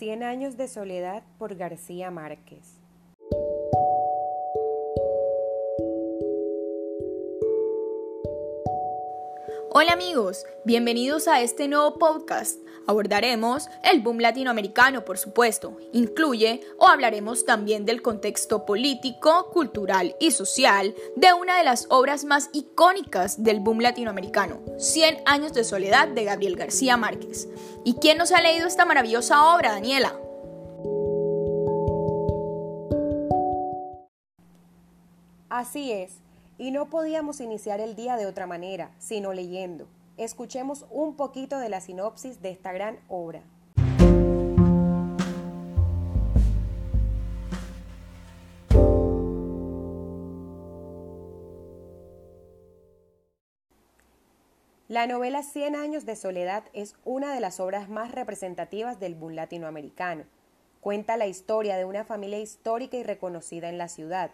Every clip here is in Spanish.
Cien años de soledad por García Márquez. Hola amigos, bienvenidos a este nuevo podcast. Abordaremos el boom latinoamericano, por supuesto. Incluye o hablaremos también del contexto político, cultural y social de una de las obras más icónicas del boom latinoamericano, Cien años de soledad de Gabriel García Márquez. ¿Y quién nos ha leído esta maravillosa obra, Daniela? Así es. Y no podíamos iniciar el día de otra manera, sino leyendo. Escuchemos un poquito de la sinopsis de esta gran obra. La novela Cien años de soledad es una de las obras más representativas del boom latinoamericano. Cuenta la historia de una familia histórica y reconocida en la ciudad,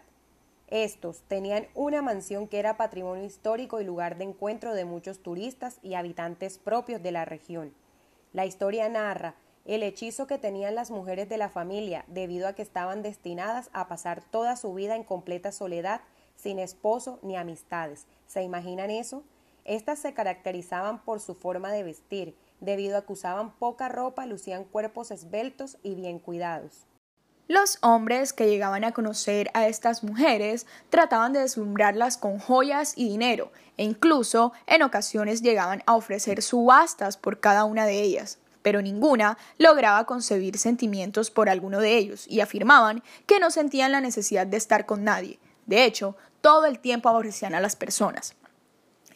estos tenían una mansión que era patrimonio histórico y lugar de encuentro de muchos turistas y habitantes propios de la región. La historia narra el hechizo que tenían las mujeres de la familia debido a que estaban destinadas a pasar toda su vida en completa soledad, sin esposo ni amistades. ¿Se imaginan eso? Estas se caracterizaban por su forma de vestir, debido a que usaban poca ropa, lucían cuerpos esbeltos y bien cuidados. Los hombres que llegaban a conocer a estas mujeres trataban de deslumbrarlas con joyas y dinero, e incluso en ocasiones llegaban a ofrecer subastas por cada una de ellas, pero ninguna lograba concebir sentimientos por alguno de ellos, y afirmaban que no sentían la necesidad de estar con nadie. De hecho, todo el tiempo aborrecían a las personas.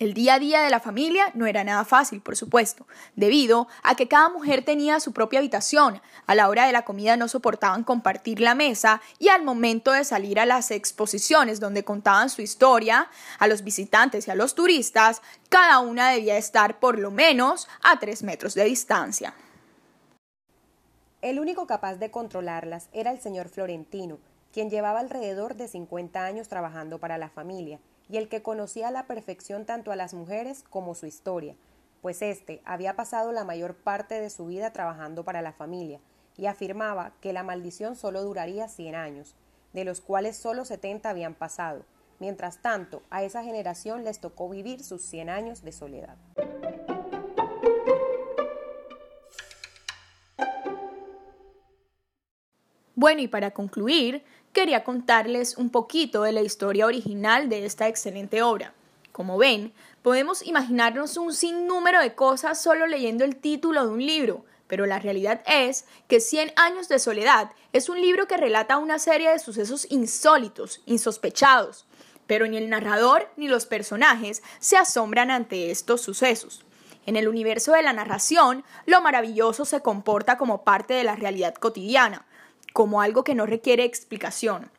El día a día de la familia no era nada fácil, por supuesto, debido a que cada mujer tenía su propia habitación, a la hora de la comida no soportaban compartir la mesa y al momento de salir a las exposiciones donde contaban su historia, a los visitantes y a los turistas, cada una debía estar por lo menos a tres metros de distancia. El único capaz de controlarlas era el señor Florentino, quien llevaba alrededor de 50 años trabajando para la familia y el que conocía a la perfección tanto a las mujeres como su historia, pues éste había pasado la mayor parte de su vida trabajando para la familia, y afirmaba que la maldición solo duraría cien años, de los cuales solo setenta habían pasado. Mientras tanto, a esa generación les tocó vivir sus cien años de soledad. Bueno, y para concluir, quería contarles un poquito de la historia original de esta excelente obra. Como ven, podemos imaginarnos un sinnúmero de cosas solo leyendo el título de un libro, pero la realidad es que Cien años de soledad es un libro que relata una serie de sucesos insólitos, insospechados, pero ni el narrador ni los personajes se asombran ante estos sucesos. En el universo de la narración, lo maravilloso se comporta como parte de la realidad cotidiana, como algo que no requiere explicación.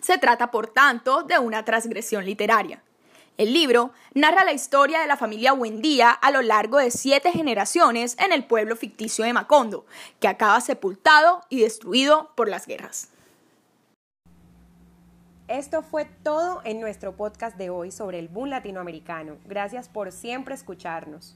Se trata, por tanto, de una transgresión literaria. El libro narra la historia de la familia Buendía a lo largo de siete generaciones en el pueblo ficticio de Macondo, que acaba sepultado y destruido por las guerras. Esto fue todo en nuestro podcast de hoy sobre el boom latinoamericano. Gracias por siempre escucharnos.